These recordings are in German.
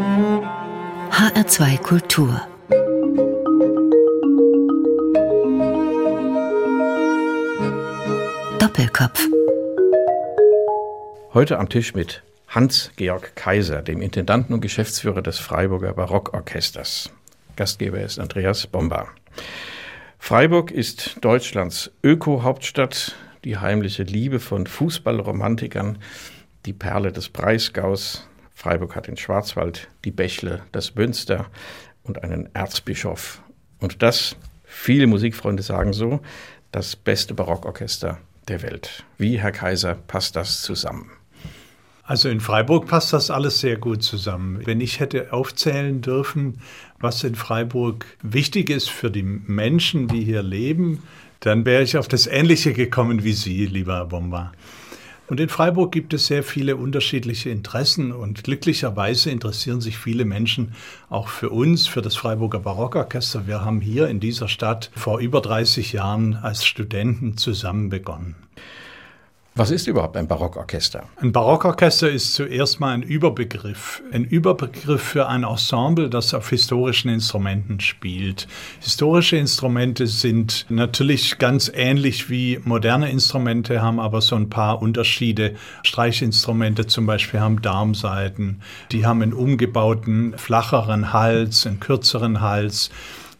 HR2 Kultur Doppelkopf Heute am Tisch mit Hans-Georg Kaiser, dem Intendanten und Geschäftsführer des Freiburger Barockorchesters. Gastgeber ist Andreas Bomba. Freiburg ist Deutschlands Öko-Hauptstadt, die heimliche Liebe von Fußballromantikern, die Perle des Breisgaus. Freiburg hat den Schwarzwald, die Bächle, das Münster und einen Erzbischof. Und das, viele Musikfreunde sagen so, das beste Barockorchester der Welt. Wie, Herr Kaiser, passt das zusammen? Also in Freiburg passt das alles sehr gut zusammen. Wenn ich hätte aufzählen dürfen, was in Freiburg wichtig ist für die Menschen, die hier leben, dann wäre ich auf das Ähnliche gekommen wie Sie, lieber Bomba. Und in Freiburg gibt es sehr viele unterschiedliche Interessen und glücklicherweise interessieren sich viele Menschen auch für uns, für das Freiburger Barockorchester. Wir haben hier in dieser Stadt vor über 30 Jahren als Studenten zusammen begonnen. Was ist überhaupt ein Barockorchester? Ein Barockorchester ist zuerst mal ein Überbegriff. Ein Überbegriff für ein Ensemble, das auf historischen Instrumenten spielt. Historische Instrumente sind natürlich ganz ähnlich wie moderne Instrumente, haben aber so ein paar Unterschiede. Streichinstrumente zum Beispiel haben Darmsaiten, die haben einen umgebauten, flacheren Hals, einen kürzeren Hals.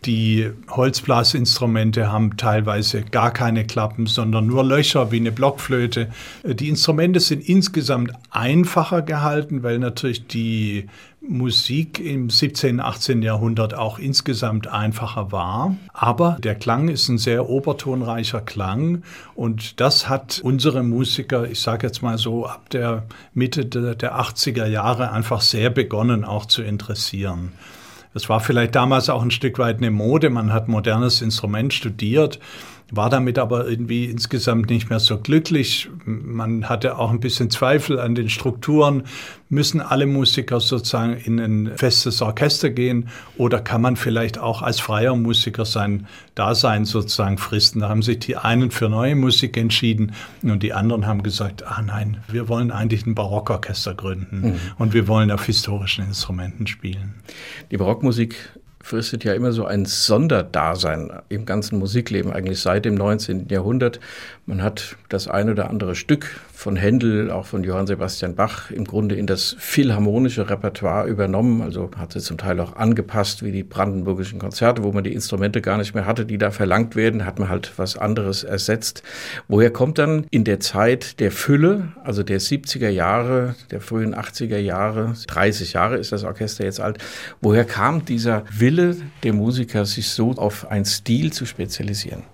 Die Holzblasinstrumente haben teilweise gar keine Klappen, sondern nur Löcher wie eine Blockflöte. Die Instrumente sind insgesamt einfacher gehalten, weil natürlich die Musik im 17., 18. Jahrhundert auch insgesamt einfacher war. Aber der Klang ist ein sehr obertonreicher Klang und das hat unsere Musiker, ich sage jetzt mal so, ab der Mitte der 80er Jahre einfach sehr begonnen auch zu interessieren. Das war vielleicht damals auch ein Stück weit eine Mode. Man hat modernes Instrument studiert war damit aber irgendwie insgesamt nicht mehr so glücklich. Man hatte auch ein bisschen Zweifel an den Strukturen. Müssen alle Musiker sozusagen in ein festes Orchester gehen oder kann man vielleicht auch als freier Musiker sein Dasein sozusagen fristen? Da haben sich die einen für neue Musik entschieden und die anderen haben gesagt, ah nein, wir wollen eigentlich ein Barockorchester gründen mhm. und wir wollen auf historischen Instrumenten spielen. Die Barockmusik fristet ja immer so ein Sonderdasein im ganzen Musikleben, eigentlich seit dem 19. Jahrhundert. Man hat das ein oder andere Stück von Händel, auch von Johann Sebastian Bach, im Grunde in das philharmonische Repertoire übernommen. Also hat sie zum Teil auch angepasst, wie die brandenburgischen Konzerte, wo man die Instrumente gar nicht mehr hatte, die da verlangt werden, hat man halt was anderes ersetzt. Woher kommt dann in der Zeit der Fülle, also der 70er Jahre, der frühen 80er Jahre, 30 Jahre ist das Orchester jetzt alt, woher kam dieser Wille, der Musiker, sich so auf einen Stil zu spezialisieren?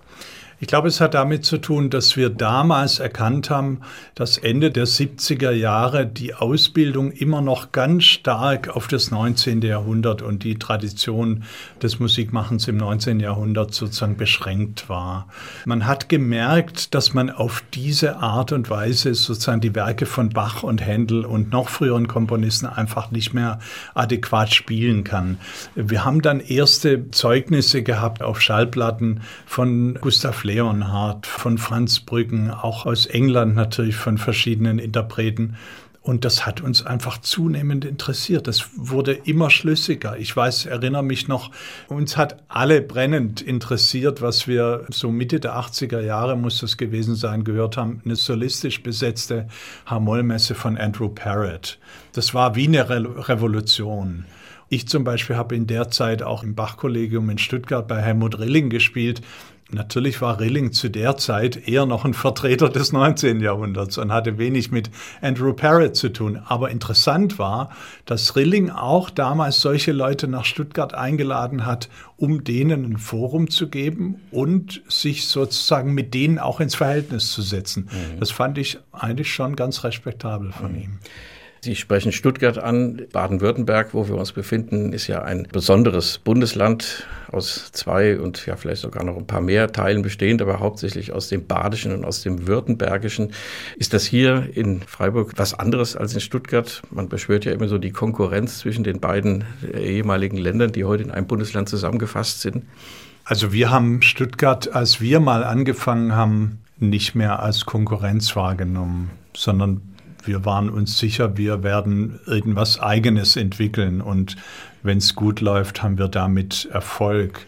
Ich glaube, es hat damit zu tun, dass wir damals erkannt haben, dass Ende der 70er Jahre die Ausbildung immer noch ganz stark auf das 19. Jahrhundert und die Tradition des Musikmachens im 19. Jahrhundert sozusagen beschränkt war. Man hat gemerkt, dass man auf diese Art und Weise sozusagen die Werke von Bach und Händel und noch früheren Komponisten einfach nicht mehr adäquat spielen kann. Wir haben dann erste Zeugnisse gehabt auf Schallplatten von Gustav Leonhardt, von Franz Brüggen, auch aus England natürlich von verschiedenen Interpreten. Und das hat uns einfach zunehmend interessiert. Das wurde immer schlüssiger. Ich weiß, erinnere mich noch, uns hat alle brennend interessiert, was wir so Mitte der 80er Jahre muss das gewesen sein, gehört haben. Eine solistisch besetzte Harmollmesse von Andrew Parrott. Das war wie eine Re Revolution. Ich zum Beispiel habe in der Zeit auch im Bachkollegium in Stuttgart bei Helmut Rilling gespielt Natürlich war Rilling zu der Zeit eher noch ein Vertreter des 19. Jahrhunderts und hatte wenig mit Andrew Parrott zu tun. Aber interessant war, dass Rilling auch damals solche Leute nach Stuttgart eingeladen hat, um denen ein Forum zu geben und sich sozusagen mit denen auch ins Verhältnis zu setzen. Mhm. Das fand ich eigentlich schon ganz respektabel von mhm. ihm. Sie sprechen Stuttgart an. Baden-Württemberg, wo wir uns befinden, ist ja ein besonderes Bundesland aus zwei und ja vielleicht sogar noch ein paar mehr Teilen bestehend, aber hauptsächlich aus dem Badischen und aus dem Württembergischen. Ist das hier in Freiburg was anderes als in Stuttgart? Man beschwört ja immer so die Konkurrenz zwischen den beiden ehemaligen Ländern, die heute in einem Bundesland zusammengefasst sind. Also wir haben Stuttgart, als wir mal angefangen haben, nicht mehr als Konkurrenz wahrgenommen, sondern wir waren uns sicher, wir werden irgendwas Eigenes entwickeln und wenn es gut läuft, haben wir damit Erfolg.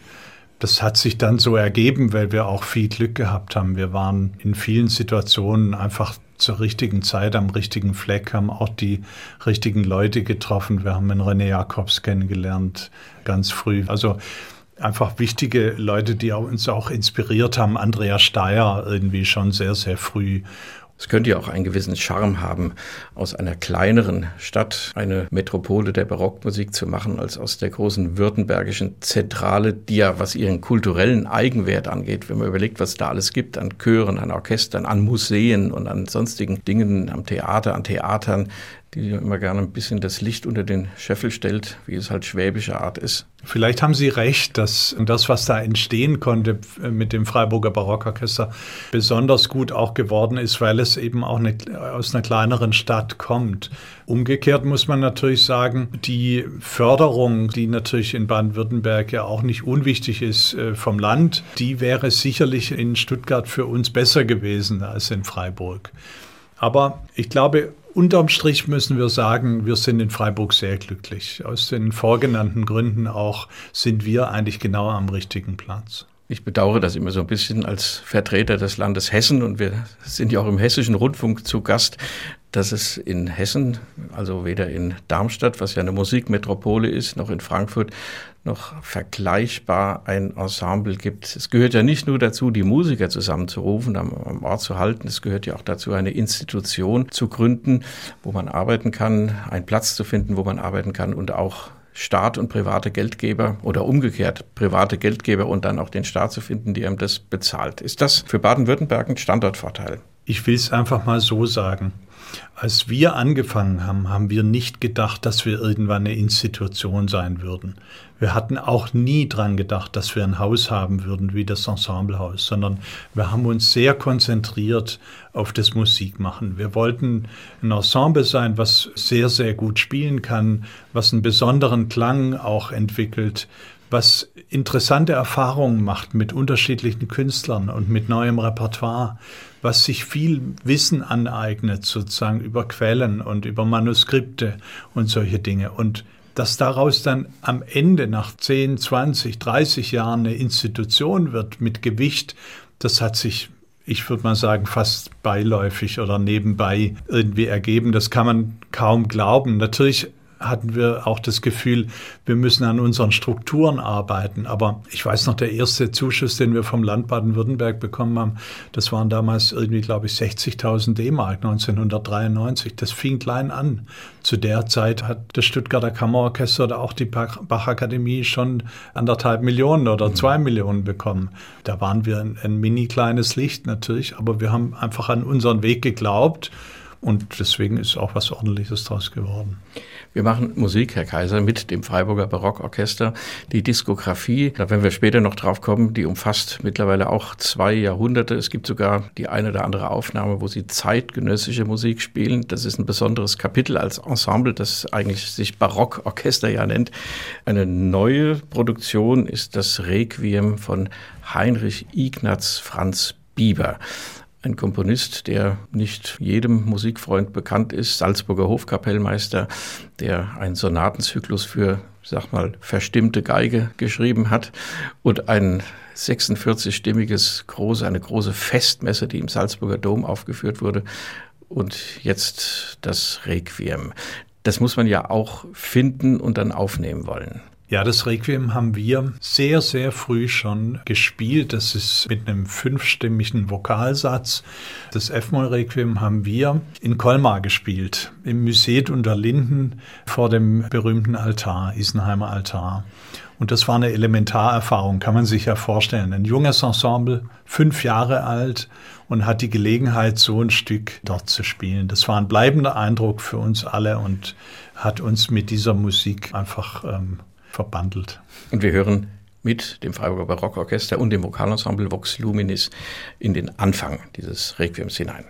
Das hat sich dann so ergeben, weil wir auch viel Glück gehabt haben. Wir waren in vielen Situationen einfach zur richtigen Zeit am richtigen Fleck, haben auch die richtigen Leute getroffen. Wir haben einen René Jacobs kennengelernt, ganz früh. Also einfach wichtige Leute, die uns auch inspiriert haben. Andrea Steyer irgendwie schon sehr, sehr früh. Es könnte ja auch einen gewissen Charme haben, aus einer kleineren Stadt eine Metropole der Barockmusik zu machen, als aus der großen württembergischen Zentrale, die ja, was ihren kulturellen Eigenwert angeht, wenn man überlegt, was da alles gibt, an Chören, an Orchestern, an Museen und an sonstigen Dingen, am Theater, an Theatern, die immer gerne ein bisschen das Licht unter den Scheffel stellt, wie es halt schwäbische Art ist. Vielleicht haben Sie recht, dass das, was da entstehen konnte mit dem Freiburger Barockorchester, besonders gut auch geworden ist, weil es eben auch eine, aus einer kleineren Stadt kommt. Umgekehrt muss man natürlich sagen, die Förderung, die natürlich in Baden-Württemberg ja auch nicht unwichtig ist äh, vom Land, die wäre sicherlich in Stuttgart für uns besser gewesen als in Freiburg. Aber ich glaube, Unterm Strich müssen wir sagen, wir sind in Freiburg sehr glücklich. Aus den vorgenannten Gründen auch sind wir eigentlich genau am richtigen Platz. Ich bedauere das immer so ein bisschen als Vertreter des Landes Hessen und wir sind ja auch im hessischen Rundfunk zu Gast, dass es in Hessen, also weder in Darmstadt, was ja eine Musikmetropole ist, noch in Frankfurt, noch vergleichbar ein Ensemble gibt. Es gehört ja nicht nur dazu, die Musiker zusammenzurufen, am, am Ort zu halten, es gehört ja auch dazu, eine Institution zu gründen, wo man arbeiten kann, einen Platz zu finden, wo man arbeiten kann und auch Staat und private Geldgeber oder umgekehrt private Geldgeber und dann auch den Staat zu finden, die einem das bezahlt. Ist das für Baden-Württemberg ein Standortvorteil? Ich will es einfach mal so sagen. Als wir angefangen haben, haben wir nicht gedacht, dass wir irgendwann eine Institution sein würden. Wir hatten auch nie dran gedacht, dass wir ein Haus haben würden wie das Ensemblehaus, sondern wir haben uns sehr konzentriert auf das Musikmachen. Wir wollten ein Ensemble sein, was sehr, sehr gut spielen kann, was einen besonderen Klang auch entwickelt, was interessante Erfahrungen macht mit unterschiedlichen Künstlern und mit neuem Repertoire, was sich viel Wissen aneignet, sozusagen über Quellen und über Manuskripte und solche Dinge. Und dass daraus dann am Ende nach 10, 20, 30 Jahren eine Institution wird mit Gewicht, das hat sich, ich würde mal sagen, fast beiläufig oder nebenbei irgendwie ergeben. Das kann man kaum glauben. Natürlich hatten wir auch das Gefühl, wir müssen an unseren Strukturen arbeiten. Aber ich weiß noch, der erste Zuschuss, den wir vom Land Baden-Württemberg bekommen haben, das waren damals irgendwie, glaube ich, 60.000 D-Mark 1993. Das fing klein an. Zu der Zeit hat das Stuttgarter Kammerorchester oder auch die Bachakademie schon anderthalb Millionen oder mhm. zwei Millionen bekommen. Da waren wir ein, ein mini kleines Licht natürlich, aber wir haben einfach an unseren Weg geglaubt und deswegen ist auch was Ordentliches draus geworden. Wir machen Musik, Herr Kaiser, mit dem Freiburger Barockorchester. Die Diskografie, da werden wir später noch drauf kommen, die umfasst mittlerweile auch zwei Jahrhunderte. Es gibt sogar die eine oder andere Aufnahme, wo sie zeitgenössische Musik spielen. Das ist ein besonderes Kapitel als Ensemble, das eigentlich sich Barockorchester ja nennt. Eine neue Produktion ist das Requiem von Heinrich Ignaz Franz Bieber ein Komponist, der nicht jedem Musikfreund bekannt ist, Salzburger Hofkapellmeister, der einen Sonatenzyklus für, sag mal, verstimmte Geige geschrieben hat und ein 46-stimmiges große, eine große Festmesse, die im Salzburger Dom aufgeführt wurde und jetzt das Requiem. Das muss man ja auch finden und dann aufnehmen wollen. Ja, das Requiem haben wir sehr, sehr früh schon gespielt. Das ist mit einem fünfstimmigen Vokalsatz. Das F-Moll-Requiem haben wir in Colmar gespielt, im Museet unter Linden vor dem berühmten Altar, Isenheimer Altar. Und das war eine Elementarerfahrung, kann man sich ja vorstellen. Ein junges Ensemble, fünf Jahre alt und hat die Gelegenheit, so ein Stück dort zu spielen. Das war ein bleibender Eindruck für uns alle und hat uns mit dieser Musik einfach ähm, verbandelt. Und wir hören mit dem Freiburger Barockorchester und dem Vokalensemble Vox Luminis in den Anfang dieses Requiems hinein.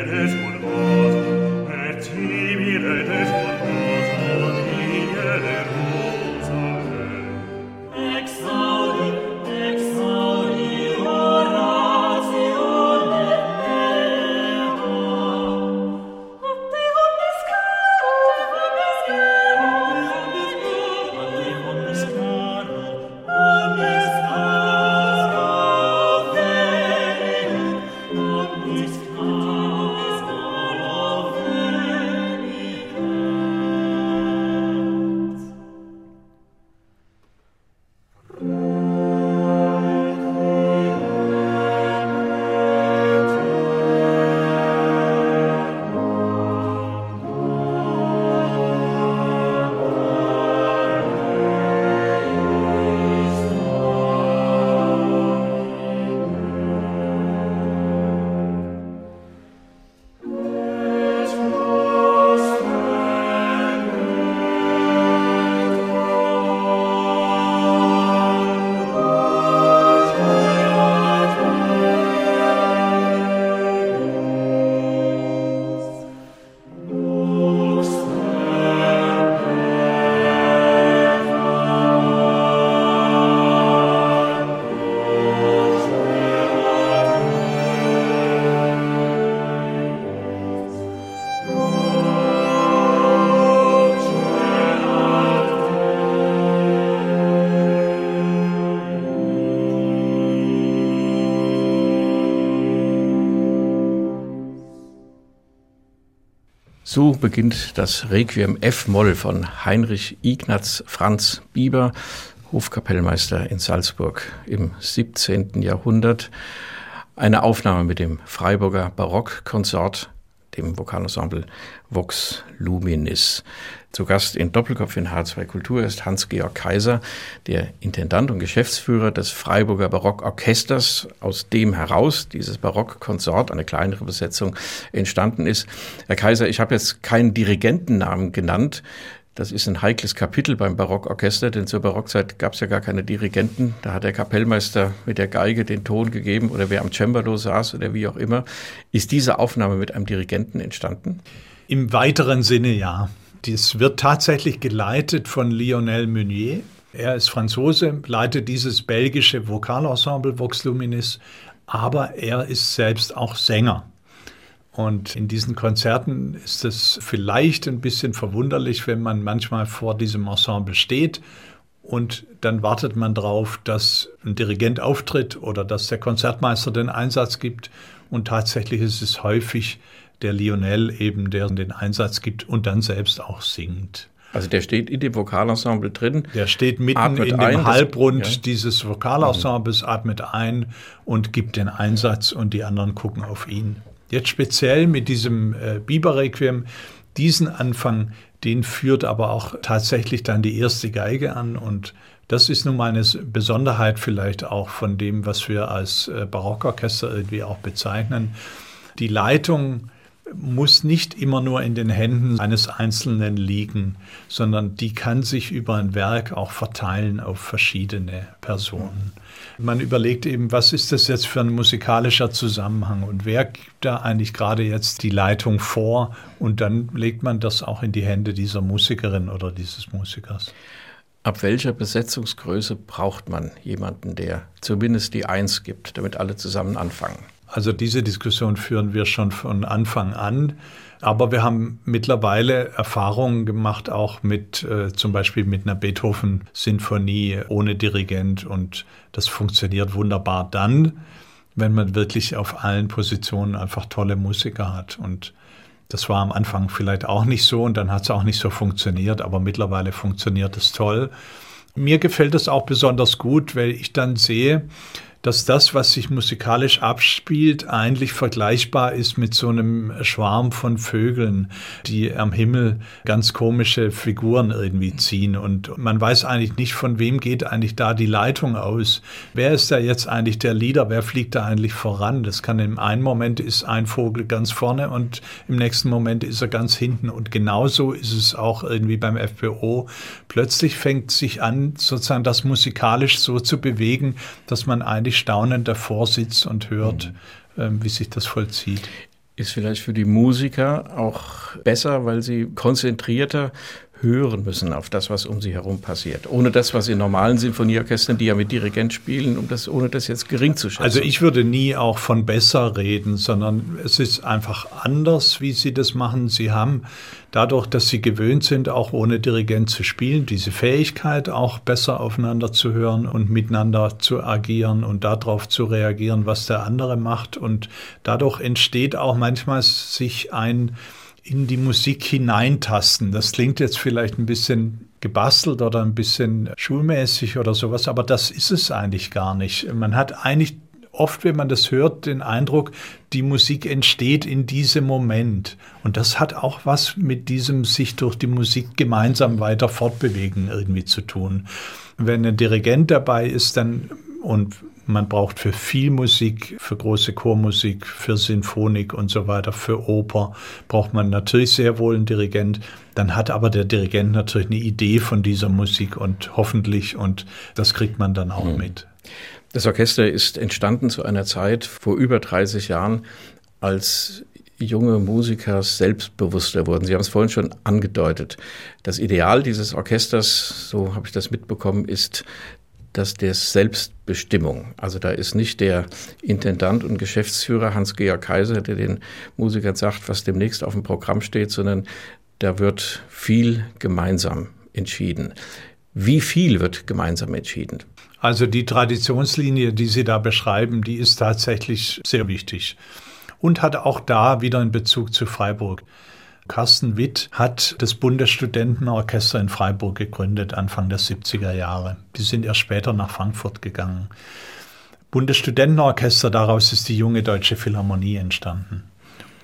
and eres volvor. So beginnt das Requiem F-Moll von Heinrich Ignaz Franz Bieber, Hofkapellmeister in Salzburg im 17. Jahrhundert. Eine Aufnahme mit dem Freiburger Barockkonsort, dem Vokalensemble Vox Luminis. Zu Gast in Doppelkopf in H2 Kultur ist Hans-Georg Kaiser, der Intendant und Geschäftsführer des Freiburger Barockorchesters, aus dem heraus dieses Barockkonsort, eine kleinere Besetzung, entstanden ist. Herr Kaiser, ich habe jetzt keinen Dirigentennamen genannt. Das ist ein heikles Kapitel beim Barockorchester, denn zur Barockzeit gab es ja gar keine Dirigenten. Da hat der Kapellmeister mit der Geige den Ton gegeben oder wer am Cembalo saß oder wie auch immer. Ist diese Aufnahme mit einem Dirigenten entstanden? Im weiteren Sinne ja. Dies wird tatsächlich geleitet von Lionel Meunier. Er ist Franzose, leitet dieses belgische Vokalensemble Vox Luminis, aber er ist selbst auch Sänger. Und in diesen Konzerten ist es vielleicht ein bisschen verwunderlich, wenn man manchmal vor diesem Ensemble steht und dann wartet man darauf, dass ein Dirigent auftritt oder dass der Konzertmeister den Einsatz gibt. Und tatsächlich ist es häufig der Lionel eben, der den Einsatz gibt und dann selbst auch singt. Also der steht in dem Vokalensemble drin. Der steht mitten in dem ein, Halbrund das, ja. dieses Vokalensembles, atmet ein und gibt den Einsatz und die anderen gucken auf ihn. Jetzt speziell mit diesem äh, Biber-Requiem, diesen Anfang, den führt aber auch tatsächlich dann die erste Geige an und das ist nun mal eine Besonderheit vielleicht auch von dem, was wir als äh, Barockorchester irgendwie auch bezeichnen. Die Leitung muss nicht immer nur in den Händen eines Einzelnen liegen, sondern die kann sich über ein Werk auch verteilen auf verschiedene Personen. Man überlegt eben, was ist das jetzt für ein musikalischer Zusammenhang und wer gibt da eigentlich gerade jetzt die Leitung vor und dann legt man das auch in die Hände dieser Musikerin oder dieses Musikers. Ab welcher Besetzungsgröße braucht man jemanden, der zumindest die Eins gibt, damit alle zusammen anfangen? Also diese Diskussion führen wir schon von Anfang an. Aber wir haben mittlerweile Erfahrungen gemacht, auch mit äh, zum Beispiel mit einer Beethoven-Sinfonie ohne Dirigent. Und das funktioniert wunderbar dann, wenn man wirklich auf allen Positionen einfach tolle Musiker hat. Und das war am Anfang vielleicht auch nicht so und dann hat es auch nicht so funktioniert, aber mittlerweile funktioniert es toll. Mir gefällt es auch besonders gut, weil ich dann sehe, dass das, was sich musikalisch abspielt, eigentlich vergleichbar ist mit so einem Schwarm von Vögeln, die am Himmel ganz komische Figuren irgendwie ziehen. Und man weiß eigentlich nicht, von wem geht eigentlich da die Leitung aus. Wer ist da jetzt eigentlich der Leader? Wer fliegt da eigentlich voran? Das kann im einen Moment ist ein Vogel ganz vorne und im nächsten Moment ist er ganz hinten. Und genauso ist es auch irgendwie beim FPO. Plötzlich fängt sich an, sozusagen das musikalisch so zu bewegen, dass man eigentlich wirklich staunend davor sitzt und hört, mhm. ähm, wie sich das vollzieht. Ist vielleicht für die Musiker auch besser, weil sie konzentrierter hören müssen auf das, was um sie herum passiert. Ohne das, was in normalen Sinfonieorchestern, die ja mit Dirigent spielen, um das, ohne das jetzt gering zu schätzen. Also ich würde nie auch von besser reden, sondern es ist einfach anders, wie sie das machen. Sie haben dadurch, dass sie gewöhnt sind, auch ohne Dirigent zu spielen, diese Fähigkeit, auch besser aufeinander zu hören und miteinander zu agieren und darauf zu reagieren, was der andere macht. Und dadurch entsteht auch manchmal sich ein in die Musik hineintasten. Das klingt jetzt vielleicht ein bisschen gebastelt oder ein bisschen schulmäßig oder sowas, aber das ist es eigentlich gar nicht. Man hat eigentlich oft, wenn man das hört, den Eindruck, die Musik entsteht in diesem Moment. Und das hat auch was mit diesem sich durch die Musik gemeinsam weiter fortbewegen irgendwie zu tun. Wenn ein Dirigent dabei ist, dann und man braucht für viel Musik, für große Chormusik, für Sinfonik und so weiter, für Oper braucht man natürlich sehr wohl einen Dirigent. Dann hat aber der Dirigent natürlich eine Idee von dieser Musik und hoffentlich, und das kriegt man dann auch mhm. mit. Das Orchester ist entstanden zu einer Zeit vor über 30 Jahren, als junge Musiker selbstbewusster wurden. Sie haben es vorhin schon angedeutet. Das Ideal dieses Orchesters, so habe ich das mitbekommen, ist dass der Selbstbestimmung, also da ist nicht der Intendant und Geschäftsführer Hans-Georg Kaiser, der den Musikern sagt, was demnächst auf dem Programm steht, sondern da wird viel gemeinsam entschieden. Wie viel wird gemeinsam entschieden? Also die Traditionslinie, die Sie da beschreiben, die ist tatsächlich sehr wichtig und hat auch da wieder einen Bezug zu Freiburg. Carsten Witt hat das Bundesstudentenorchester in Freiburg gegründet, Anfang der 70er Jahre. Die sind erst später nach Frankfurt gegangen. Bundesstudentenorchester, daraus ist die junge deutsche Philharmonie entstanden.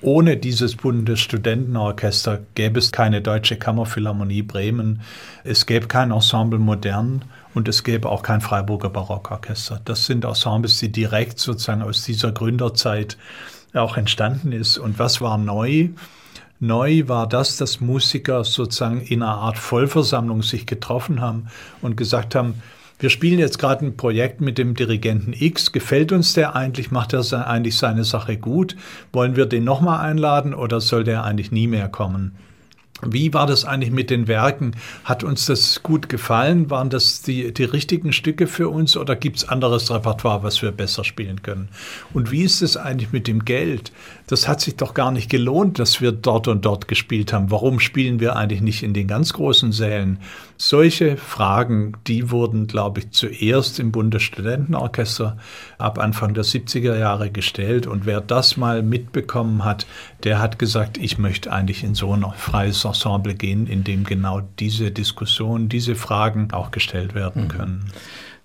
Ohne dieses Bundesstudentenorchester gäbe es keine Deutsche Kammerphilharmonie Bremen, es gäbe kein Ensemble Modern und es gäbe auch kein Freiburger Barockorchester. Das sind Ensembles, die direkt sozusagen aus dieser Gründerzeit auch entstanden ist. Und was war neu? Neu war das, dass Musiker sozusagen in einer Art Vollversammlung sich getroffen haben und gesagt haben, wir spielen jetzt gerade ein Projekt mit dem Dirigenten X. Gefällt uns der eigentlich? Macht er eigentlich seine Sache gut? Wollen wir den nochmal einladen oder soll der eigentlich nie mehr kommen? Wie war das eigentlich mit den Werken? Hat uns das gut gefallen? Waren das die, die richtigen Stücke für uns oder gibt es anderes Repertoire, was wir besser spielen können? Und wie ist es eigentlich mit dem Geld? Das hat sich doch gar nicht gelohnt, dass wir dort und dort gespielt haben. Warum spielen wir eigentlich nicht in den ganz großen Sälen? Solche Fragen, die wurden, glaube ich, zuerst im Bundesstudentenorchester ab Anfang der 70er Jahre gestellt. Und wer das mal mitbekommen hat, der hat gesagt, ich möchte eigentlich in so ein freies Ensemble gehen, in dem genau diese Diskussionen, diese Fragen auch gestellt werden mhm. können.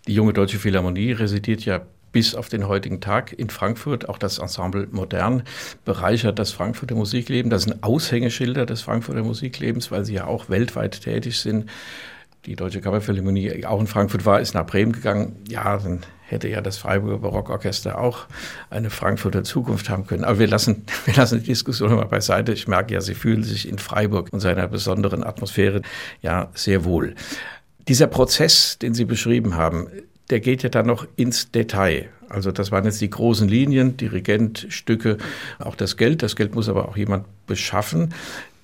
Die junge Deutsche Philharmonie residiert ja bis auf den heutigen Tag in Frankfurt. Auch das Ensemble Modern bereichert das Frankfurter Musikleben. Das sind Aushängeschilder des Frankfurter Musiklebens, weil sie ja auch weltweit tätig sind. Die Deutsche Kammerphilharmonie auch in Frankfurt war, ist nach Bremen gegangen. Ja, dann hätte ja das Freiburger Barockorchester auch eine Frankfurter Zukunft haben können. Aber wir lassen, wir lassen die Diskussion mal beiseite. Ich merke ja, Sie fühlen sich in Freiburg und seiner besonderen Atmosphäre ja sehr wohl. Dieser Prozess, den Sie beschrieben haben, der geht ja dann noch ins Detail. Also das waren jetzt die großen Linien, Dirigentstücke, auch das Geld. Das Geld muss aber auch jemand beschaffen.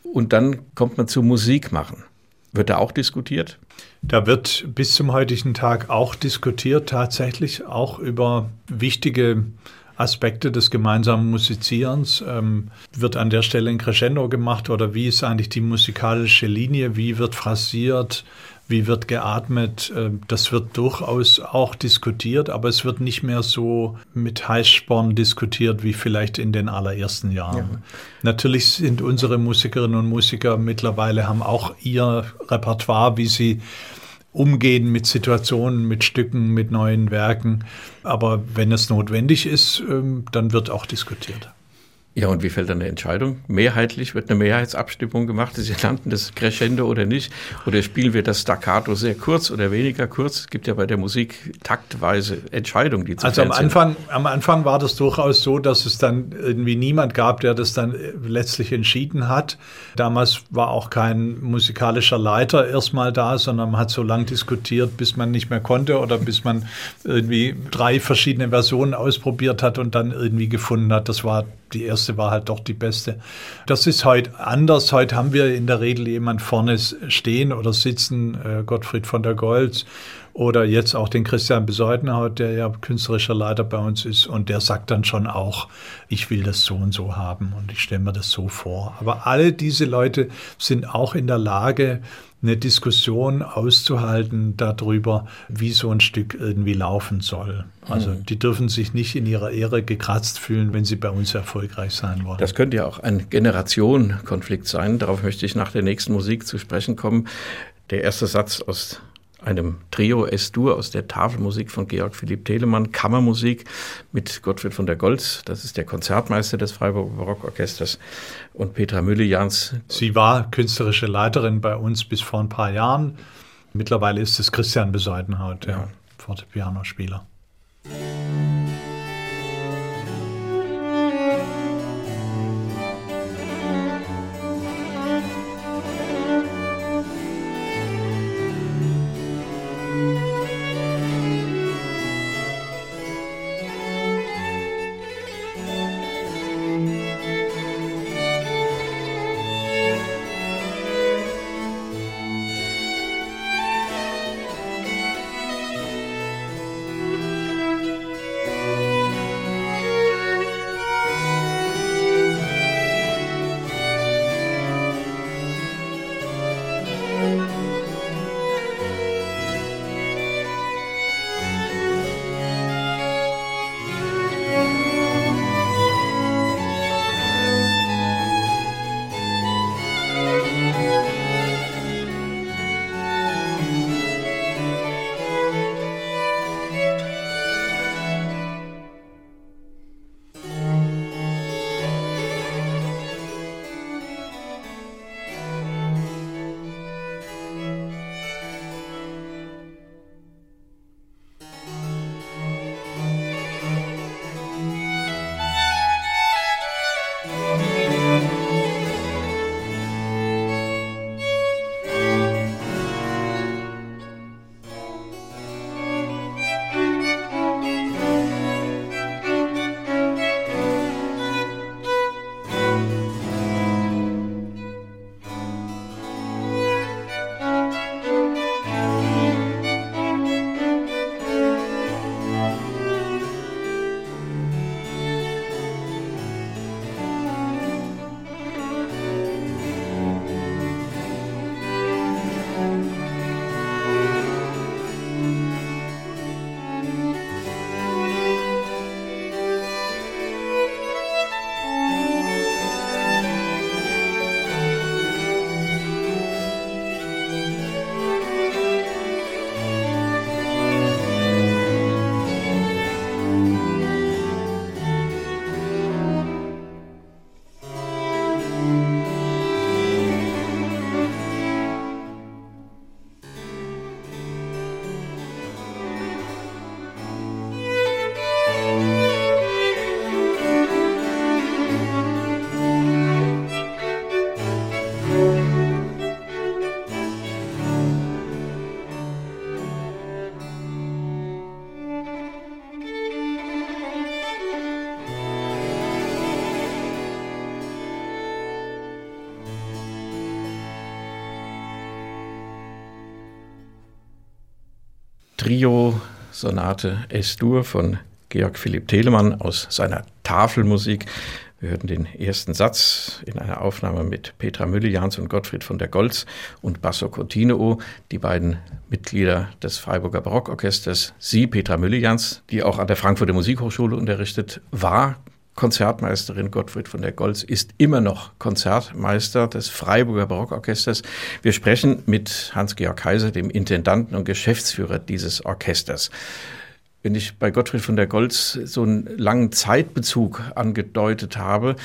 Und dann kommt man zu Musik machen. Wird da auch diskutiert? Da wird bis zum heutigen Tag auch diskutiert, tatsächlich auch über wichtige Aspekte des gemeinsamen Musizierens. Ähm, wird an der Stelle ein Crescendo gemacht oder wie ist eigentlich die musikalische Linie? Wie wird phrasiert? Wie wird geatmet, ähm, das wird durchaus auch diskutiert, aber es wird nicht mehr so mit Heißsporn diskutiert wie vielleicht in den allerersten Jahren. Ja. Natürlich sind unsere Musikerinnen und Musiker mittlerweile haben auch ihr Repertoire, wie sie umgehen mit Situationen, mit Stücken, mit neuen Werken. Aber wenn es notwendig ist, ähm, dann wird auch diskutiert. Ja, und wie fällt dann eine Entscheidung? Mehrheitlich wird eine Mehrheitsabstimmung gemacht, Sie landen das Crescendo oder nicht? Oder spielen wir das Staccato sehr kurz oder weniger kurz? Es gibt ja bei der Musik taktweise Entscheidungen, die zu Also am Anfang, am Anfang war das durchaus so, dass es dann irgendwie niemand gab, der das dann letztlich entschieden hat. Damals war auch kein musikalischer Leiter erstmal da, sondern man hat so lange diskutiert, bis man nicht mehr konnte oder bis man irgendwie drei verschiedene Versionen ausprobiert hat und dann irgendwie gefunden hat, das war die erste war halt doch die beste. Das ist heute anders. Heute haben wir in der Regel jemand vorne stehen oder sitzen, äh, Gottfried von der Goltz oder jetzt auch den Christian Besäudenhaut, der ja künstlerischer Leiter bei uns ist und der sagt dann schon auch, ich will das so und so haben und ich stelle mir das so vor. Aber alle diese Leute sind auch in der Lage, eine Diskussion auszuhalten darüber, wie so ein Stück irgendwie laufen soll. Also mhm. die dürfen sich nicht in ihrer Ehre gekratzt fühlen, wenn sie bei uns erfolgreich sein wollen. Das könnte ja auch ein Generationenkonflikt sein. Darauf möchte ich nach der nächsten Musik zu sprechen kommen. Der erste Satz aus einem Trio S-Dur aus der Tafelmusik von Georg Philipp Telemann, Kammermusik mit Gottfried von der Goltz, das ist der Konzertmeister des Freiburger Barockorchesters, und Petra Müllejans. Sie war künstlerische Leiterin bei uns bis vor ein paar Jahren. Mittlerweile ist es Christian Besäudenhaut, der ja. Fortepianospieler. Trio Sonate S-Dur von Georg Philipp Telemann aus seiner Tafelmusik. Wir hörten den ersten Satz in einer Aufnahme mit Petra Müllejans und Gottfried von der Goltz und Basso Continuo, die beiden Mitglieder des Freiburger Barockorchesters. Sie, Petra Müllejans, die auch an der Frankfurter Musikhochschule unterrichtet war, Konzertmeisterin Gottfried von der Goltz ist immer noch Konzertmeister des Freiburger Barockorchesters. Wir sprechen mit Hans-Georg Kaiser, dem Intendanten und Geschäftsführer dieses Orchesters wenn ich bei Gottfried von der Goltz so einen langen Zeitbezug angedeutet habe,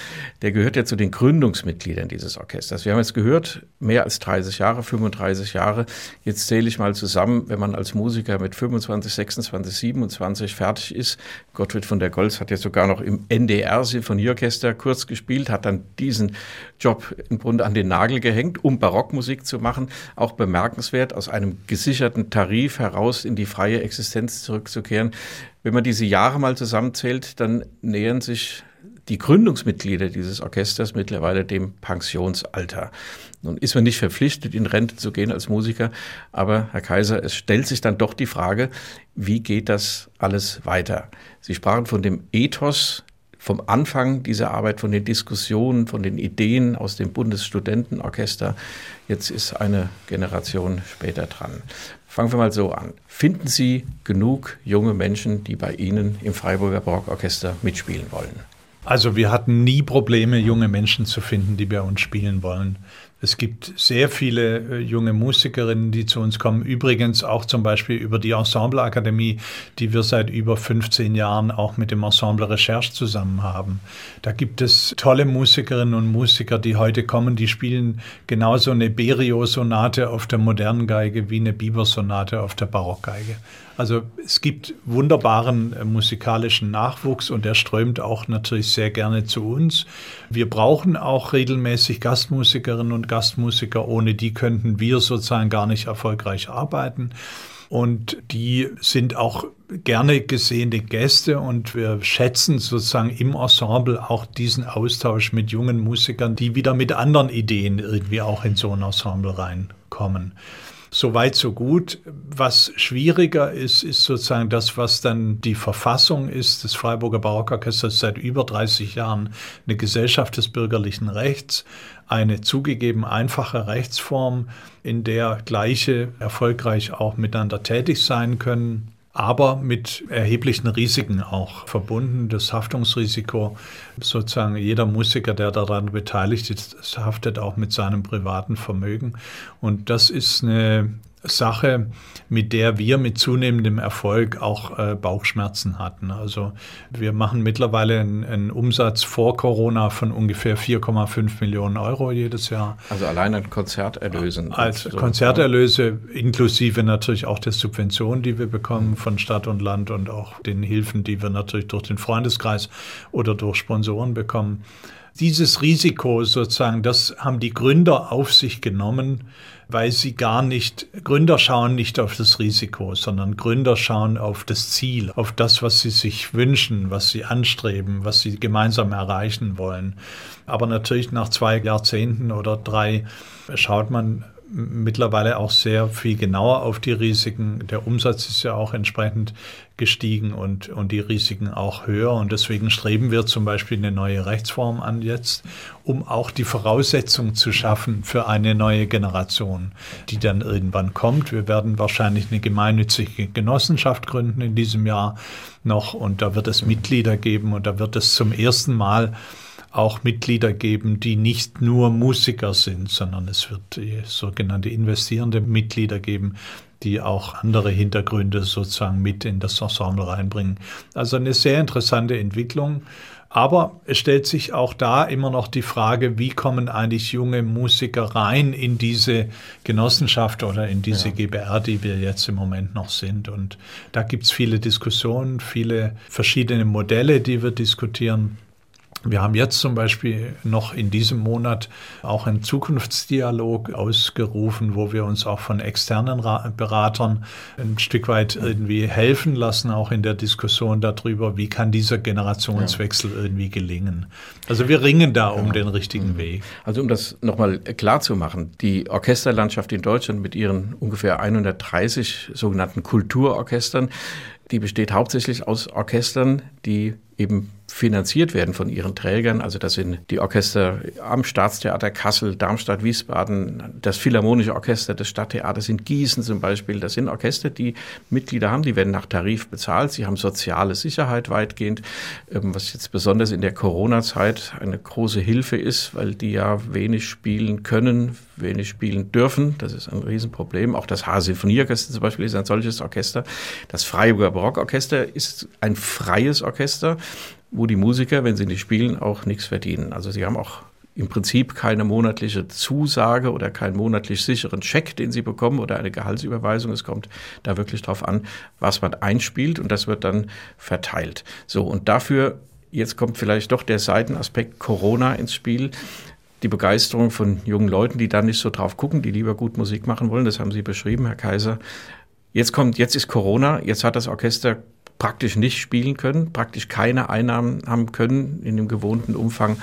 der gehört ja zu den Gründungsmitgliedern dieses Orchesters. Wir haben jetzt gehört, mehr als 30 Jahre, 35 Jahre. Jetzt zähle ich mal zusammen, wenn man als Musiker mit 25, 26, 27 fertig ist. Gottfried von der Goltz hat ja sogar noch im NDR Sinfonieorchester kurz gespielt, hat dann diesen Job im Grunde an den Nagel gehängt, um Barockmusik zu machen. Auch bemerkenswert, aus einem gesicherten Tarif heraus in die freie Existenz zurückzukehren erklären. Wenn man diese Jahre mal zusammenzählt, dann nähern sich die Gründungsmitglieder dieses Orchesters mittlerweile dem Pensionsalter. Nun ist man nicht verpflichtet, in Rente zu gehen als Musiker, aber Herr Kaiser, es stellt sich dann doch die Frage, wie geht das alles weiter? Sie sprachen von dem Ethos, vom Anfang dieser Arbeit, von den Diskussionen, von den Ideen aus dem Bundesstudentenorchester. Jetzt ist eine Generation später dran. Fangen wir mal so an. Finden Sie genug junge Menschen, die bei Ihnen im Freiburger Barockorchester mitspielen wollen? Also wir hatten nie Probleme, junge Menschen zu finden, die bei uns spielen wollen. Es gibt sehr viele äh, junge Musikerinnen, die zu uns kommen. Übrigens auch zum Beispiel über die Ensembleakademie, die wir seit über 15 Jahren auch mit dem Ensemble Recherche zusammen haben. Da gibt es tolle Musikerinnen und Musiker, die heute kommen, die spielen genauso eine Berio-Sonate auf der modernen Geige wie eine Biber-Sonate auf der Barockgeige. Also es gibt wunderbaren äh, musikalischen Nachwuchs und der strömt auch natürlich sehr gerne zu uns. Wir brauchen auch regelmäßig Gastmusikerinnen und Gastmusiker. Ohne die könnten wir sozusagen gar nicht erfolgreich arbeiten. Und die sind auch gerne gesehene Gäste und wir schätzen sozusagen im Ensemble auch diesen Austausch mit jungen Musikern, die wieder mit anderen Ideen irgendwie auch in so ein Ensemble reinkommen. So weit, so gut. Was schwieriger ist, ist sozusagen das, was dann die Verfassung ist des Freiburger Barockorchesters seit über 30 Jahren, eine Gesellschaft des bürgerlichen Rechts, eine zugegeben einfache Rechtsform, in der Gleiche erfolgreich auch miteinander tätig sein können aber mit erheblichen Risiken auch verbunden. Das Haftungsrisiko, sozusagen jeder Musiker, der daran beteiligt ist, haftet auch mit seinem privaten Vermögen. Und das ist eine Sache, mit der wir mit zunehmendem Erfolg auch äh, Bauchschmerzen hatten. Also wir machen mittlerweile einen, einen Umsatz vor Corona von ungefähr 4,5 Millionen Euro jedes Jahr. Also allein an Konzerterlösen. Als so. Konzerterlöse inklusive natürlich auch der Subventionen, die wir bekommen von Stadt und Land und auch den Hilfen, die wir natürlich durch den Freundeskreis oder durch Sponsoren bekommen. Dieses Risiko sozusagen, das haben die Gründer auf sich genommen, weil sie gar nicht, Gründer schauen nicht auf das Risiko, sondern Gründer schauen auf das Ziel, auf das, was sie sich wünschen, was sie anstreben, was sie gemeinsam erreichen wollen. Aber natürlich nach zwei Jahrzehnten oder drei schaut man mittlerweile auch sehr viel genauer auf die Risiken. Der Umsatz ist ja auch entsprechend gestiegen und, und die Risiken auch höher. Und deswegen streben wir zum Beispiel eine neue Rechtsform an jetzt, um auch die Voraussetzung zu schaffen für eine neue Generation, die dann irgendwann kommt. Wir werden wahrscheinlich eine gemeinnützige Genossenschaft gründen in diesem Jahr noch und da wird es Mitglieder geben und da wird es zum ersten Mal auch Mitglieder geben, die nicht nur Musiker sind, sondern es wird sogenannte investierende Mitglieder geben, die auch andere Hintergründe sozusagen mit in das Ensemble reinbringen. Also eine sehr interessante Entwicklung. Aber es stellt sich auch da immer noch die Frage, wie kommen eigentlich junge Musiker rein in diese Genossenschaft oder in diese ja. GBR, die wir jetzt im Moment noch sind. Und da gibt es viele Diskussionen, viele verschiedene Modelle, die wir diskutieren. Wir haben jetzt zum Beispiel noch in diesem Monat auch einen Zukunftsdialog ausgerufen, wo wir uns auch von externen Beratern ein Stück weit irgendwie helfen lassen, auch in der Diskussion darüber, wie kann dieser Generationswechsel ja. irgendwie gelingen. Also wir ringen da um ja. den richtigen mhm. Weg. Also um das nochmal klar zu machen, die Orchesterlandschaft in Deutschland mit ihren ungefähr 130 sogenannten Kulturorchestern, die besteht hauptsächlich aus Orchestern, die eben finanziert werden von ihren Trägern. Also das sind die Orchester am Staatstheater Kassel, Darmstadt, Wiesbaden, das Philharmonische Orchester des Stadttheaters in Gießen zum Beispiel. Das sind Orchester, die Mitglieder haben, die werden nach Tarif bezahlt. Sie haben soziale Sicherheit weitgehend, ähm, was jetzt besonders in der Corona-Zeit eine große Hilfe ist, weil die ja wenig spielen können, wenig spielen dürfen. Das ist ein Riesenproblem. Auch das H-Sinfonieorchester zum Beispiel ist ein solches Orchester. Das Freiburger Barockorchester ist ein freies Orchester wo die Musiker, wenn sie nicht spielen, auch nichts verdienen. Also sie haben auch im Prinzip keine monatliche Zusage oder keinen monatlich sicheren Scheck, den sie bekommen oder eine Gehaltsüberweisung. Es kommt da wirklich drauf an, was man einspielt und das wird dann verteilt. So, und dafür, jetzt kommt vielleicht doch der Seitenaspekt Corona ins Spiel. Die Begeisterung von jungen Leuten, die da nicht so drauf gucken, die lieber gut Musik machen wollen, das haben Sie beschrieben, Herr Kaiser. Jetzt kommt, jetzt ist Corona, jetzt hat das Orchester praktisch nicht spielen können, praktisch keine Einnahmen haben können in dem gewohnten Umfang,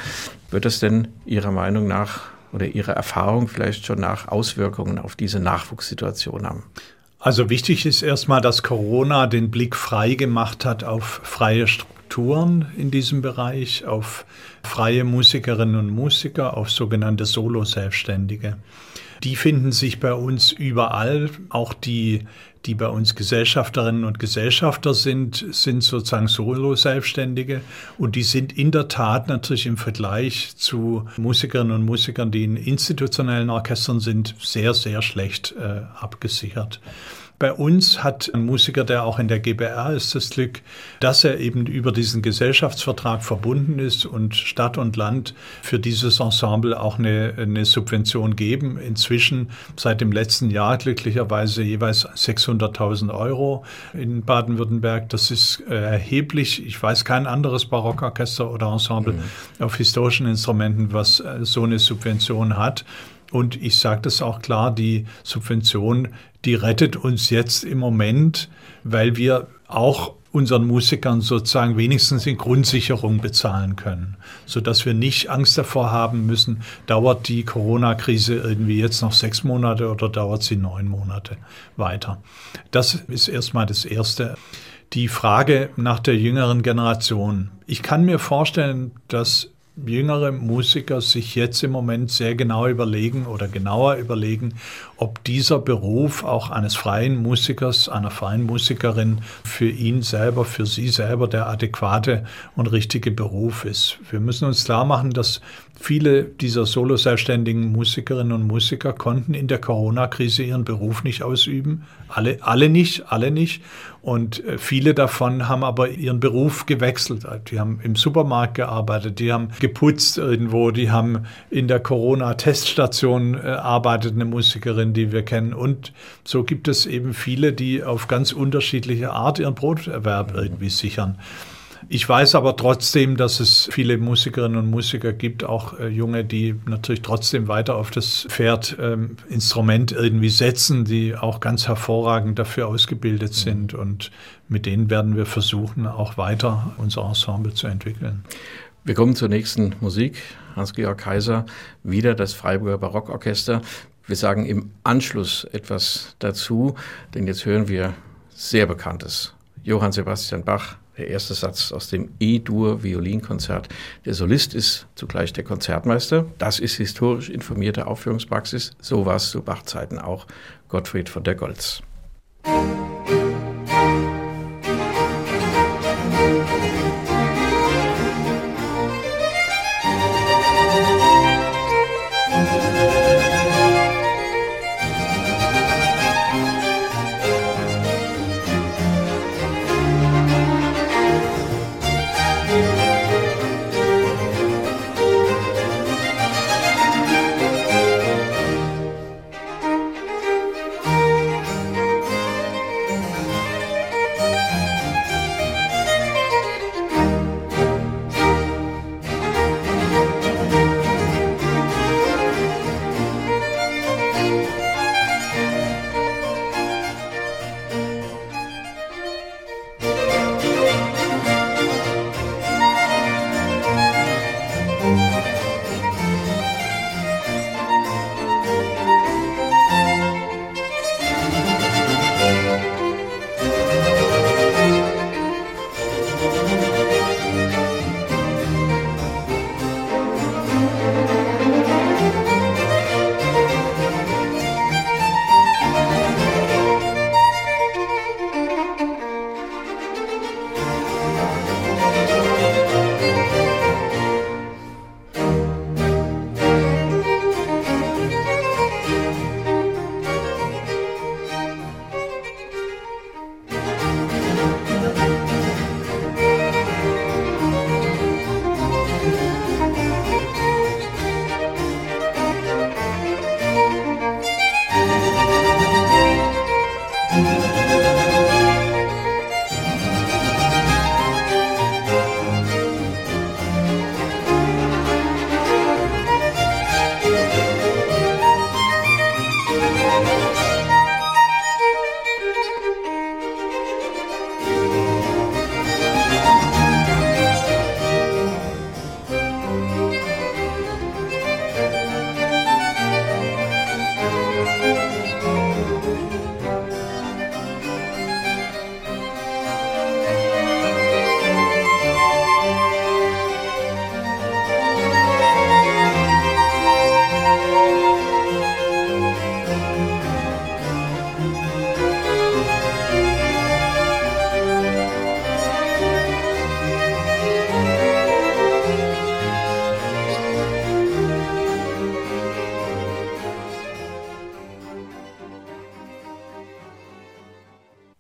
wird es denn Ihrer Meinung nach oder Ihrer Erfahrung vielleicht schon nach Auswirkungen auf diese Nachwuchssituation haben? Also wichtig ist erstmal, dass Corona den Blick frei gemacht hat auf freie Strukturen in diesem Bereich, auf freie Musikerinnen und Musiker, auf sogenannte Solo-Selbstständige. Die finden sich bei uns überall, auch die die bei uns Gesellschafterinnen und Gesellschafter sind, sind sozusagen Solo-Selbstständige und die sind in der Tat natürlich im Vergleich zu Musikerinnen und Musikern, die in institutionellen Orchestern sind, sehr, sehr schlecht äh, abgesichert. Bei uns hat ein Musiker, der auch in der GBR ist, das Glück, dass er eben über diesen Gesellschaftsvertrag verbunden ist und Stadt und Land für dieses Ensemble auch eine, eine Subvention geben. Inzwischen seit dem letzten Jahr glücklicherweise jeweils 600.000 Euro in Baden-Württemberg. Das ist äh, erheblich. Ich weiß kein anderes Barockorchester oder Ensemble mhm. auf historischen Instrumenten, was äh, so eine Subvention hat. Und ich sage das auch klar, die Subvention, die rettet uns jetzt im Moment, weil wir auch unseren Musikern sozusagen wenigstens in Grundsicherung bezahlen können, sodass wir nicht Angst davor haben müssen, dauert die Corona-Krise irgendwie jetzt noch sechs Monate oder dauert sie neun Monate weiter. Das ist erstmal das Erste. Die Frage nach der jüngeren Generation. Ich kann mir vorstellen, dass jüngere Musiker sich jetzt im Moment sehr genau überlegen oder genauer überlegen, ob dieser Beruf auch eines freien Musikers, einer freien Musikerin für ihn selber, für sie selber der adäquate und richtige Beruf ist. Wir müssen uns klar machen, dass viele dieser solo-selbstständigen Musikerinnen und Musiker konnten in der Corona-Krise ihren Beruf nicht ausüben. Alle, alle nicht, alle nicht. Und äh, viele davon haben aber ihren Beruf gewechselt. Die haben im Supermarkt gearbeitet, die haben geputzt irgendwo, die haben in der Corona-Teststation äh, arbeitet eine Musikerin, die wir kennen. Und so gibt es eben viele, die auf ganz unterschiedliche Art ihren Broterwerb irgendwie sichern. Ich weiß aber trotzdem, dass es viele Musikerinnen und Musiker gibt, auch äh, Junge, die natürlich trotzdem weiter auf das Pferd ähm, Instrument irgendwie setzen, die auch ganz hervorragend dafür ausgebildet sind. Und mit denen werden wir versuchen, auch weiter unser Ensemble zu entwickeln. Wir kommen zur nächsten Musik. Hans-Georg Kaiser, wieder das Freiburger Barockorchester. Wir sagen im Anschluss etwas dazu, denn jetzt hören wir sehr bekanntes Johann Sebastian Bach der erste Satz aus dem E-Dur-Violinkonzert. Der Solist ist zugleich der Konzertmeister. Das ist historisch informierte Aufführungspraxis. So war es zu Bach-Zeiten auch. Gottfried von der Goltz. Musik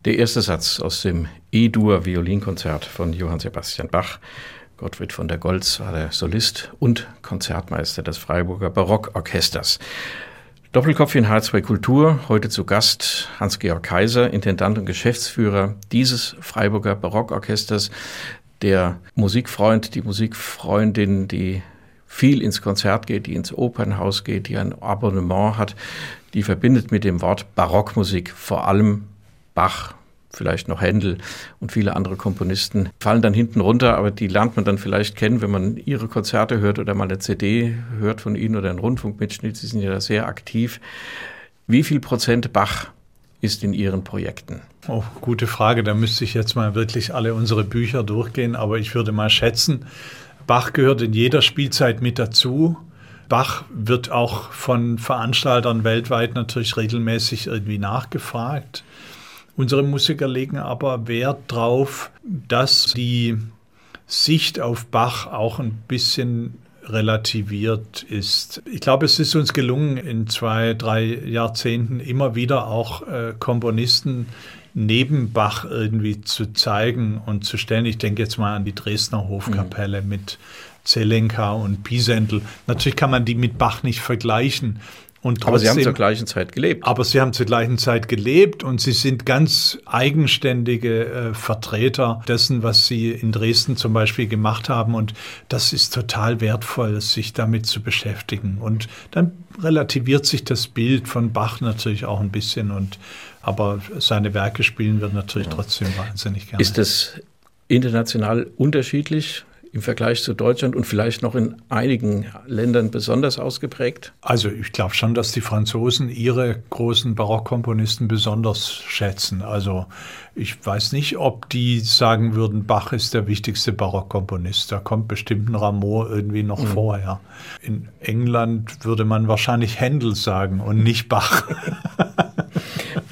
Der erste Satz aus dem E-Dur Violinkonzert von Johann Sebastian Bach. Gottfried von der Goltz war der Solist und Konzertmeister des Freiburger Barockorchesters. Doppelkopf in H2 Kultur, heute zu Gast Hans-Georg Kaiser, Intendant und Geschäftsführer dieses Freiburger Barockorchesters, der Musikfreund, die Musikfreundin, die viel ins Konzert geht, die ins Opernhaus geht, die ein Abonnement hat, die verbindet mit dem Wort Barockmusik vor allem Bach, vielleicht noch Händel und viele andere Komponisten fallen dann hinten runter, aber die lernt man dann vielleicht kennen, wenn man ihre Konzerte hört oder mal eine CD hört von ihnen oder einen Rundfunkmitschnitt. Sie sind ja da sehr aktiv. Wie viel Prozent Bach ist in Ihren Projekten? Oh, gute Frage. Da müsste ich jetzt mal wirklich alle unsere Bücher durchgehen, aber ich würde mal schätzen, Bach gehört in jeder Spielzeit mit dazu. Bach wird auch von Veranstaltern weltweit natürlich regelmäßig irgendwie nachgefragt. Unsere Musiker legen aber Wert darauf, dass die Sicht auf Bach auch ein bisschen relativiert ist. Ich glaube, es ist uns gelungen, in zwei, drei Jahrzehnten immer wieder auch äh, Komponisten neben Bach irgendwie zu zeigen und zu stellen. Ich denke jetzt mal an die Dresdner Hofkapelle mhm. mit Zelenka und Pisendel. Natürlich kann man die mit Bach nicht vergleichen, und trotzdem, aber sie haben zur gleichen Zeit gelebt. Aber sie haben zur gleichen Zeit gelebt und sie sind ganz eigenständige äh, Vertreter dessen, was sie in Dresden zum Beispiel gemacht haben. Und das ist total wertvoll, sich damit zu beschäftigen. Und dann relativiert sich das Bild von Bach natürlich auch ein bisschen. Und, aber seine Werke spielen wir natürlich ja. trotzdem wahnsinnig gerne. Ist das international unterschiedlich? Im Vergleich zu Deutschland und vielleicht noch in einigen Ländern besonders ausgeprägt? Also ich glaube schon, dass die Franzosen ihre großen Barockkomponisten besonders schätzen. Also ich weiß nicht, ob die sagen würden, Bach ist der wichtigste Barockkomponist. Da kommt bestimmt ein Rameau irgendwie noch mhm. vorher. In England würde man wahrscheinlich Händel sagen und nicht Bach.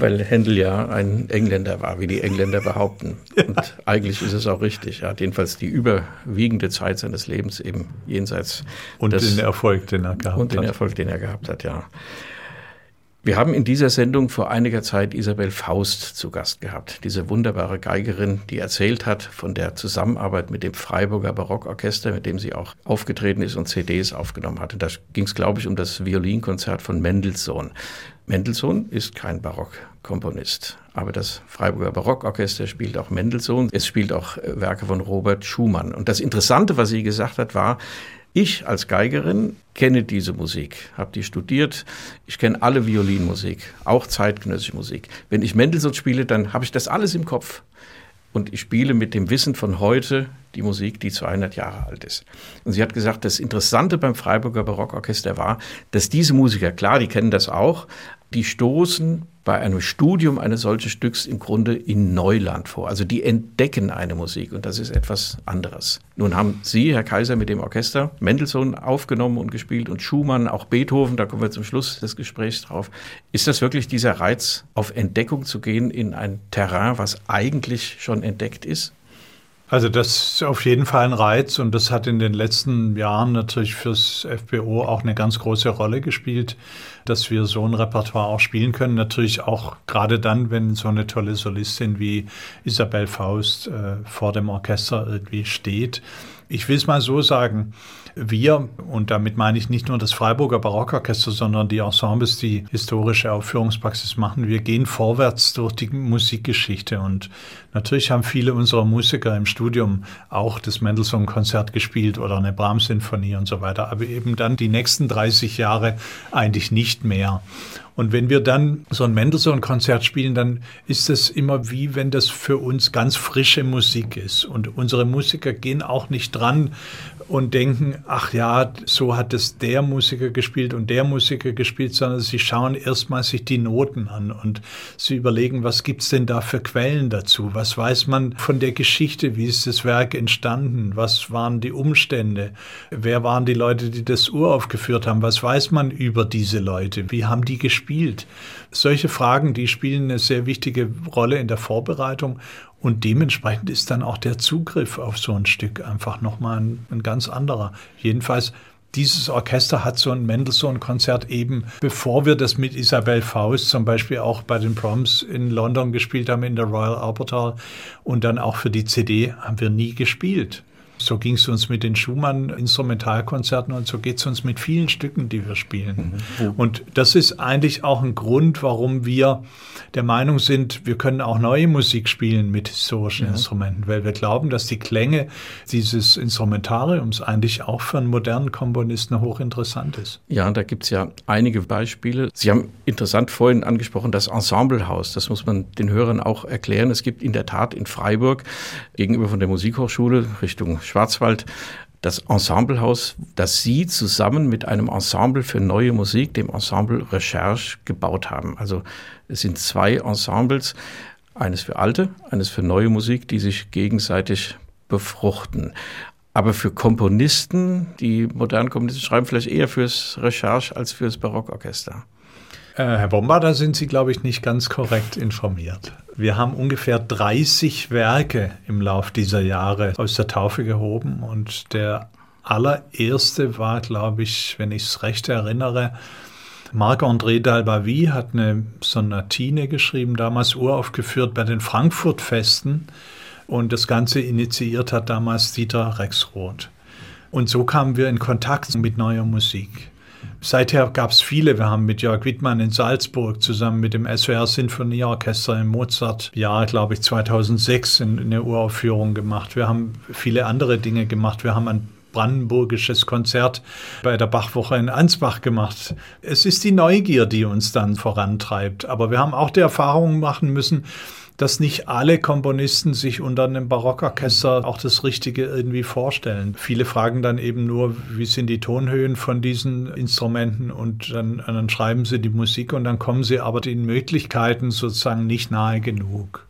weil Händel ja ein Engländer war, wie die Engländer behaupten. Ja. Und eigentlich ist es auch richtig. Er hat jedenfalls die überwiegende Zeit seines Lebens eben jenseits. Und des, den Erfolg, den er gehabt hat. Und den Erfolg, den er gehabt hat, ja. Wir haben in dieser Sendung vor einiger Zeit Isabel Faust zu Gast gehabt, diese wunderbare Geigerin, die erzählt hat von der Zusammenarbeit mit dem Freiburger Barockorchester, mit dem sie auch aufgetreten ist und CDs aufgenommen hat. Und da ging es, glaube ich, um das Violinkonzert von Mendelssohn. Mendelssohn ist kein Barockkomponist, aber das Freiburger Barockorchester spielt auch Mendelssohn. Es spielt auch äh, Werke von Robert Schumann. Und das Interessante, was sie gesagt hat, war, ich als Geigerin kenne diese Musik, habe die studiert. Ich kenne alle Violinmusik, auch zeitgenössische Musik. Wenn ich Mendelssohn spiele, dann habe ich das alles im Kopf. Und ich spiele mit dem Wissen von heute die Musik, die 200 Jahre alt ist. Und sie hat gesagt, das Interessante beim Freiburger Barockorchester war, dass diese Musiker, klar, die kennen das auch, die stoßen bei einem Studium eines solchen Stücks im Grunde in Neuland vor. Also die entdecken eine Musik und das ist etwas anderes. Nun haben Sie, Herr Kaiser, mit dem Orchester Mendelssohn aufgenommen und gespielt und Schumann, auch Beethoven, da kommen wir zum Schluss des Gesprächs drauf. Ist das wirklich dieser Reiz, auf Entdeckung zu gehen in ein Terrain, was eigentlich schon entdeckt ist? Also das ist auf jeden Fall ein Reiz und das hat in den letzten Jahren natürlich fürs FBO auch eine ganz große Rolle gespielt, dass wir so ein Repertoire auch spielen können. Natürlich auch gerade dann, wenn so eine tolle Solistin wie Isabel Faust äh, vor dem Orchester irgendwie steht. Ich will es mal so sagen, wir, und damit meine ich nicht nur das Freiburger Barockorchester, sondern die Ensembles, die historische Aufführungspraxis machen, wir gehen vorwärts durch die Musikgeschichte. Und natürlich haben viele unserer Musiker im Studium auch das Mendelssohn-Konzert gespielt oder eine Brahms-Sinfonie und so weiter, aber eben dann die nächsten 30 Jahre eigentlich nicht mehr. Und wenn wir dann so ein Mendelssohn-Konzert spielen, dann ist es immer wie wenn das für uns ganz frische Musik ist. Und unsere Musiker gehen auch nicht dran und denken, ach ja, so hat es der Musiker gespielt und der Musiker gespielt, sondern sie schauen erstmal sich die Noten an und sie überlegen, was gibt's denn da für Quellen dazu? Was weiß man von der Geschichte? Wie ist das Werk entstanden? Was waren die Umstände? Wer waren die Leute, die das uraufgeführt haben? Was weiß man über diese Leute? Wie haben die gespielt? Solche Fragen, die spielen eine sehr wichtige Rolle in der Vorbereitung und dementsprechend ist dann auch der Zugriff auf so ein Stück einfach nochmal ein, ein ganz anderer. Jedenfalls dieses Orchester hat so ein Mendelssohn-Konzert eben, bevor wir das mit Isabel Faust zum Beispiel auch bei den Proms in London gespielt haben, in der Royal Albert Hall und dann auch für die CD, haben wir nie gespielt. So ging es uns mit den Schumann-Instrumentalkonzerten und so geht es uns mit vielen Stücken, die wir spielen. Mhm. Und das ist eigentlich auch ein Grund, warum wir der Meinung sind, wir können auch neue Musik spielen mit historischen ja. Instrumenten, weil wir glauben, dass die Klänge dieses Instrumentariums eigentlich auch für einen modernen Komponisten hochinteressant ist. Ja, da gibt es ja einige Beispiele. Sie haben interessant vorhin angesprochen, das Ensemblehaus. Das muss man den Hörern auch erklären. Es gibt in der Tat in Freiburg gegenüber von der Musikhochschule Richtung Schwarzwald das Ensemblehaus, das Sie zusammen mit einem Ensemble für neue Musik, dem Ensemble Recherche, gebaut haben. Also es sind zwei Ensembles, eines für alte, eines für neue Musik, die sich gegenseitig befruchten. Aber für Komponisten, die modernen Komponisten schreiben vielleicht eher fürs Recherche als fürs Barockorchester. Äh, Herr Bomba, da sind Sie, glaube ich, nicht ganz korrekt informiert. Wir haben ungefähr 30 Werke im Lauf dieser Jahre aus der Taufe gehoben und der allererste war, glaube ich, wenn ich es recht erinnere, Marc-André Dalbavie hat eine Sonatine geschrieben, damals uraufgeführt bei den Frankfurt-Festen und das Ganze initiiert hat damals Dieter Rexroth. Und so kamen wir in Kontakt mit neuer Musik. Seither gab es viele. Wir haben mit Jörg Wittmann in Salzburg zusammen mit dem SWR Sinfonieorchester im Mozart-Jahr, glaube ich, 2006 in, in eine Uraufführung gemacht. Wir haben viele andere Dinge gemacht. Wir haben ein brandenburgisches Konzert bei der Bachwoche in Ansbach gemacht. Es ist die Neugier, die uns dann vorantreibt. Aber wir haben auch die Erfahrung machen müssen, dass nicht alle Komponisten sich unter einem Barockorchester auch das Richtige irgendwie vorstellen. Viele fragen dann eben nur, wie sind die Tonhöhen von diesen Instrumenten und dann, dann schreiben sie die Musik und dann kommen sie aber den Möglichkeiten sozusagen nicht nahe genug.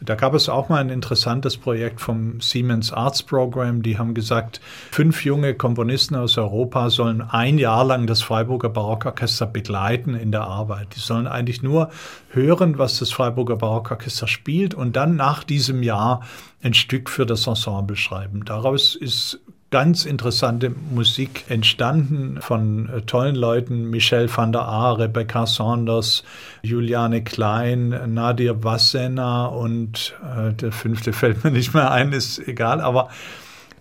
Da gab es auch mal ein interessantes Projekt vom Siemens Arts Program. Die haben gesagt, fünf junge Komponisten aus Europa sollen ein Jahr lang das Freiburger Barockorchester begleiten in der Arbeit. Die sollen eigentlich nur hören, was das Freiburger Barockorchester spielt und dann nach diesem Jahr ein Stück für das Ensemble schreiben. Daraus ist ganz interessante Musik entstanden von äh, tollen Leuten, Michel van der Aar, Rebecca Saunders, Juliane Klein, Nadir Wassena und äh, der fünfte fällt mir nicht mehr ein, ist egal, aber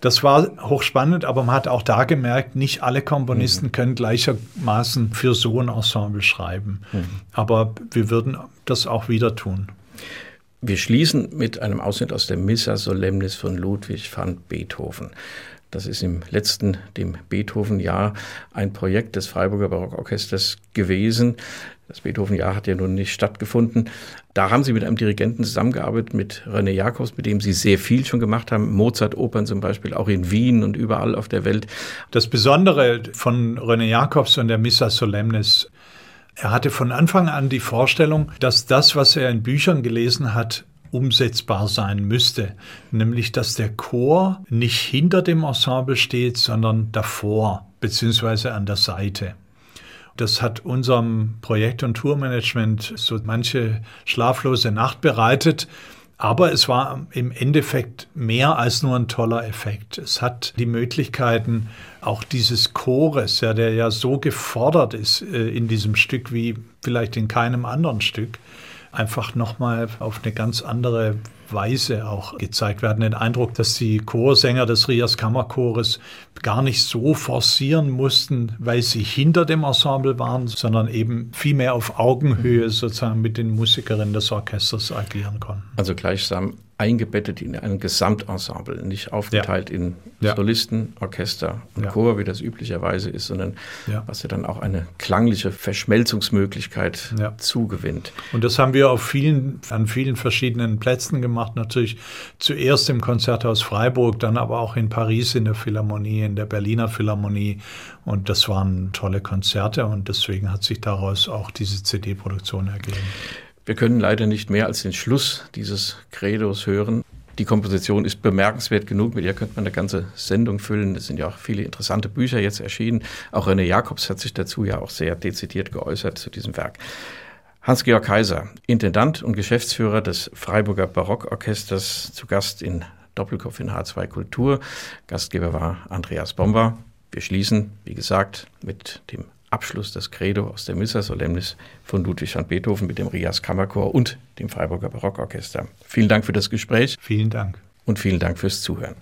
das war hochspannend, aber man hat auch da gemerkt, nicht alle Komponisten mhm. können gleichermaßen für so ein Ensemble schreiben. Mhm. Aber wir würden das auch wieder tun. Wir schließen mit einem Ausschnitt aus der Missa Solemnis von Ludwig van Beethoven. Das ist im letzten, dem Beethoven-Jahr, ein Projekt des Freiburger Barockorchesters gewesen. Das Beethoven-Jahr hat ja nun nicht stattgefunden. Da haben Sie mit einem Dirigenten zusammengearbeitet, mit René Jacobs, mit dem Sie sehr viel schon gemacht haben. Mozart-Opern zum Beispiel, auch in Wien und überall auf der Welt. Das Besondere von René Jacobs und der Missa Solemnis, er hatte von Anfang an die Vorstellung, dass das, was er in Büchern gelesen hat, umsetzbar sein müsste, nämlich dass der Chor nicht hinter dem Ensemble steht, sondern davor bzw. an der Seite. Das hat unserem Projekt- und Tourmanagement so manche schlaflose Nacht bereitet. Aber es war im Endeffekt mehr als nur ein toller Effekt. Es hat die Möglichkeiten auch dieses Chores, ja, der ja so gefordert ist äh, in diesem Stück wie vielleicht in keinem anderen Stück, einfach nochmal auf eine ganz andere Weise auch gezeigt. Hatten den Eindruck, dass die Chorsänger des Rias Kammerchores gar nicht so forcieren mussten, weil sie hinter dem Ensemble waren, sondern eben viel mehr auf Augenhöhe sozusagen mit den Musikerinnen des Orchesters agieren konnten. Also gleichsam eingebettet in ein Gesamtensemble, nicht aufgeteilt ja. in ja. Solisten, Orchester und ja. Chor, wie das üblicherweise ist, sondern was ja dann auch eine klangliche Verschmelzungsmöglichkeit zugewinnt. Und das haben wir auf vielen, an vielen verschiedenen Plätzen gemacht. Natürlich zuerst im Konzerthaus Freiburg, dann aber auch in Paris in der Philharmonie, in der Berliner Philharmonie. Und das waren tolle Konzerte und deswegen hat sich daraus auch diese CD-Produktion ergeben. Wir können leider nicht mehr als den Schluss dieses Credos hören. Die Komposition ist bemerkenswert genug, mit ihr könnte man eine ganze Sendung füllen. Es sind ja auch viele interessante Bücher jetzt erschienen. Auch René Jacobs hat sich dazu ja auch sehr dezidiert geäußert zu diesem Werk. Hans-Georg Kaiser, Intendant und Geschäftsführer des Freiburger Barockorchesters, zu Gast in Doppelkopf in H2 Kultur. Gastgeber war Andreas Bomber. Wir schließen, wie gesagt, mit dem Abschluss des Credo aus der Missa Solemnis von Ludwig van Beethoven mit dem Rias Kammerchor und dem Freiburger Barockorchester. Vielen Dank für das Gespräch. Vielen Dank. Und vielen Dank fürs Zuhören.